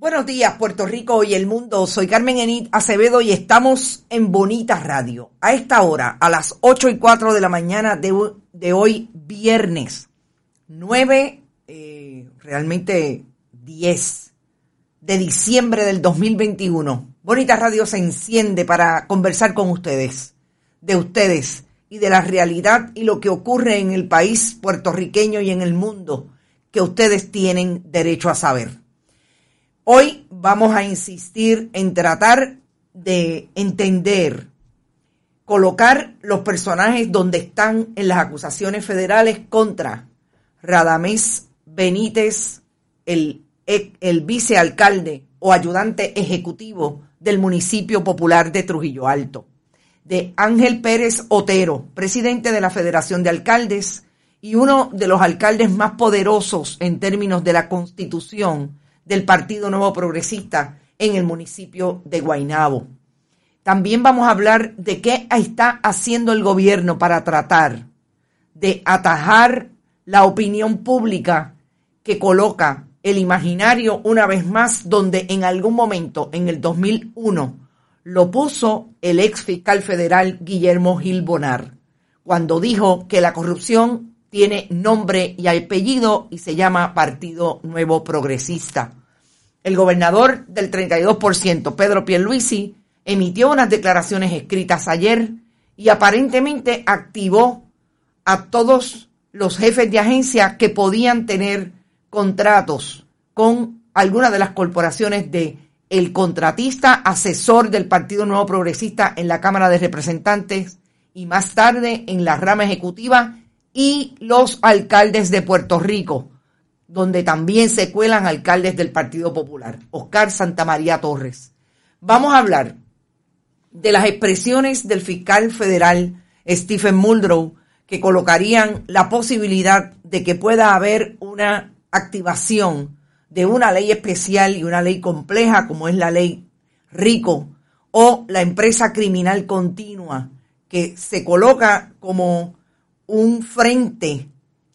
Buenos días, Puerto Rico y el mundo. Soy Carmen Enit Acevedo y estamos en Bonita Radio. A esta hora, a las 8 y 4 de la mañana de, hoy, viernes 9, eh, realmente 10 de diciembre del 2021. Bonita Radio se enciende para conversar con ustedes, de ustedes y de la realidad y lo que ocurre en el país puertorriqueño y en el mundo que ustedes tienen derecho a saber. Hoy vamos a insistir en tratar de entender, colocar los personajes donde están en las acusaciones federales contra Radamés Benítez, el, el vicealcalde o ayudante ejecutivo del municipio popular de Trujillo Alto, de Ángel Pérez Otero, presidente de la Federación de Alcaldes y uno de los alcaldes más poderosos en términos de la constitución del Partido Nuevo Progresista en el municipio de Guaynabo. También vamos a hablar de qué está haciendo el gobierno para tratar de atajar la opinión pública que coloca el imaginario una vez más donde en algún momento, en el 2001, lo puso el ex fiscal federal Guillermo Gil Bonar, cuando dijo que la corrupción tiene nombre y apellido y se llama Partido Nuevo Progresista. El gobernador del 32%, Pedro Pierluisi, emitió unas declaraciones escritas ayer y aparentemente activó a todos los jefes de agencia que podían tener contratos con alguna de las corporaciones de el contratista asesor del Partido Nuevo Progresista en la Cámara de Representantes y más tarde en la rama ejecutiva y los alcaldes de Puerto Rico, donde también se cuelan alcaldes del Partido Popular, Oscar Santamaría Torres. Vamos a hablar de las expresiones del fiscal federal Stephen Muldrow que colocarían la posibilidad de que pueda haber una activación de una ley especial y una ley compleja como es la ley Rico o la empresa criminal continua que se coloca como un frente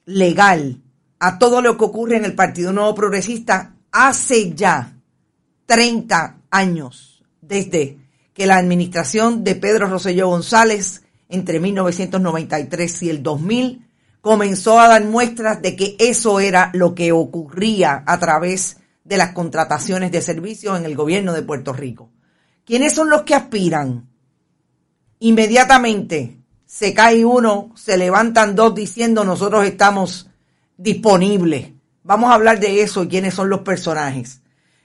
legal a todo lo que ocurre en el Partido Nuevo Progresista hace ya 30 años, desde que la administración de Pedro Rosselló González entre 1993 y el 2000 comenzó a dar muestras de que eso era lo que ocurría a través de las contrataciones de servicios en el gobierno de Puerto Rico. ¿Quiénes son los que aspiran? Inmediatamente se cae uno, se levantan dos diciendo nosotros estamos disponible. Vamos a hablar de eso y quiénes son los personajes.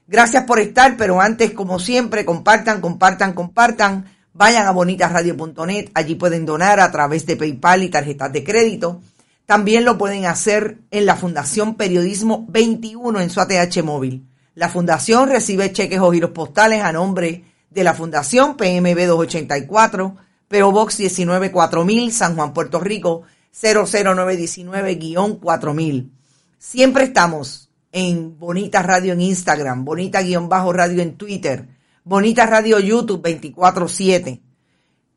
Gracias por estar, pero antes, como siempre, compartan, compartan, compartan. Vayan a bonitasradio.net, allí pueden donar a través de PayPal y tarjetas de crédito. También lo pueden hacer en la Fundación Periodismo 21 en su ATH móvil. La Fundación recibe cheques o giros postales a nombre de la Fundación PMB 284, PO Box 194000, San Juan, Puerto Rico 00919-4000. Siempre estamos en Bonita Radio en Instagram, Bonita-Radio en Twitter, Bonita Radio YouTube 24-7.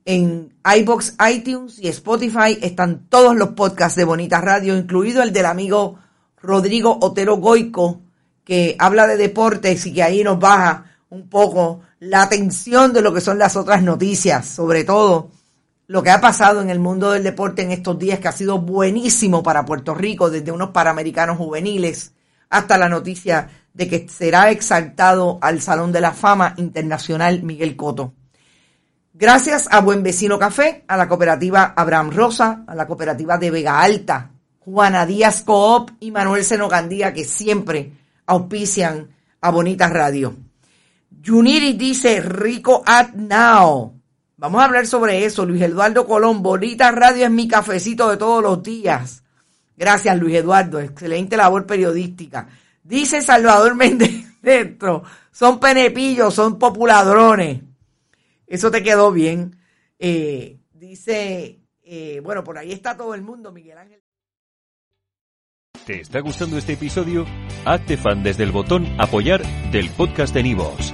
En iBox, iTunes y Spotify están todos los podcasts de Bonita Radio, incluido el del amigo Rodrigo Otero Goico, que habla de deportes y que ahí nos baja un poco la atención de lo que son las otras noticias, sobre todo lo que ha pasado en el mundo del deporte en estos días, que ha sido buenísimo para Puerto Rico, desde unos Panamericanos juveniles hasta la noticia de que será exaltado al Salón de la Fama Internacional Miguel Coto. Gracias a Buen Vecino Café, a la cooperativa Abraham Rosa, a la cooperativa de Vega Alta, Juana Díaz Coop y Manuel Senogandía, que siempre auspician a Bonita Radio. Juniri dice rico at now. Vamos a hablar sobre eso, Luis Eduardo Colón. Bonita Radio es mi cafecito de todos los días. Gracias, Luis Eduardo. Excelente labor periodística. Dice Salvador Méndez dentro. Son penepillos, son populadrones. Eso te quedó bien. Eh, dice, eh, bueno, por ahí está todo el mundo, Miguel Ángel. ¿Te está gustando este episodio? Hazte fan desde el botón apoyar del podcast de Nivos.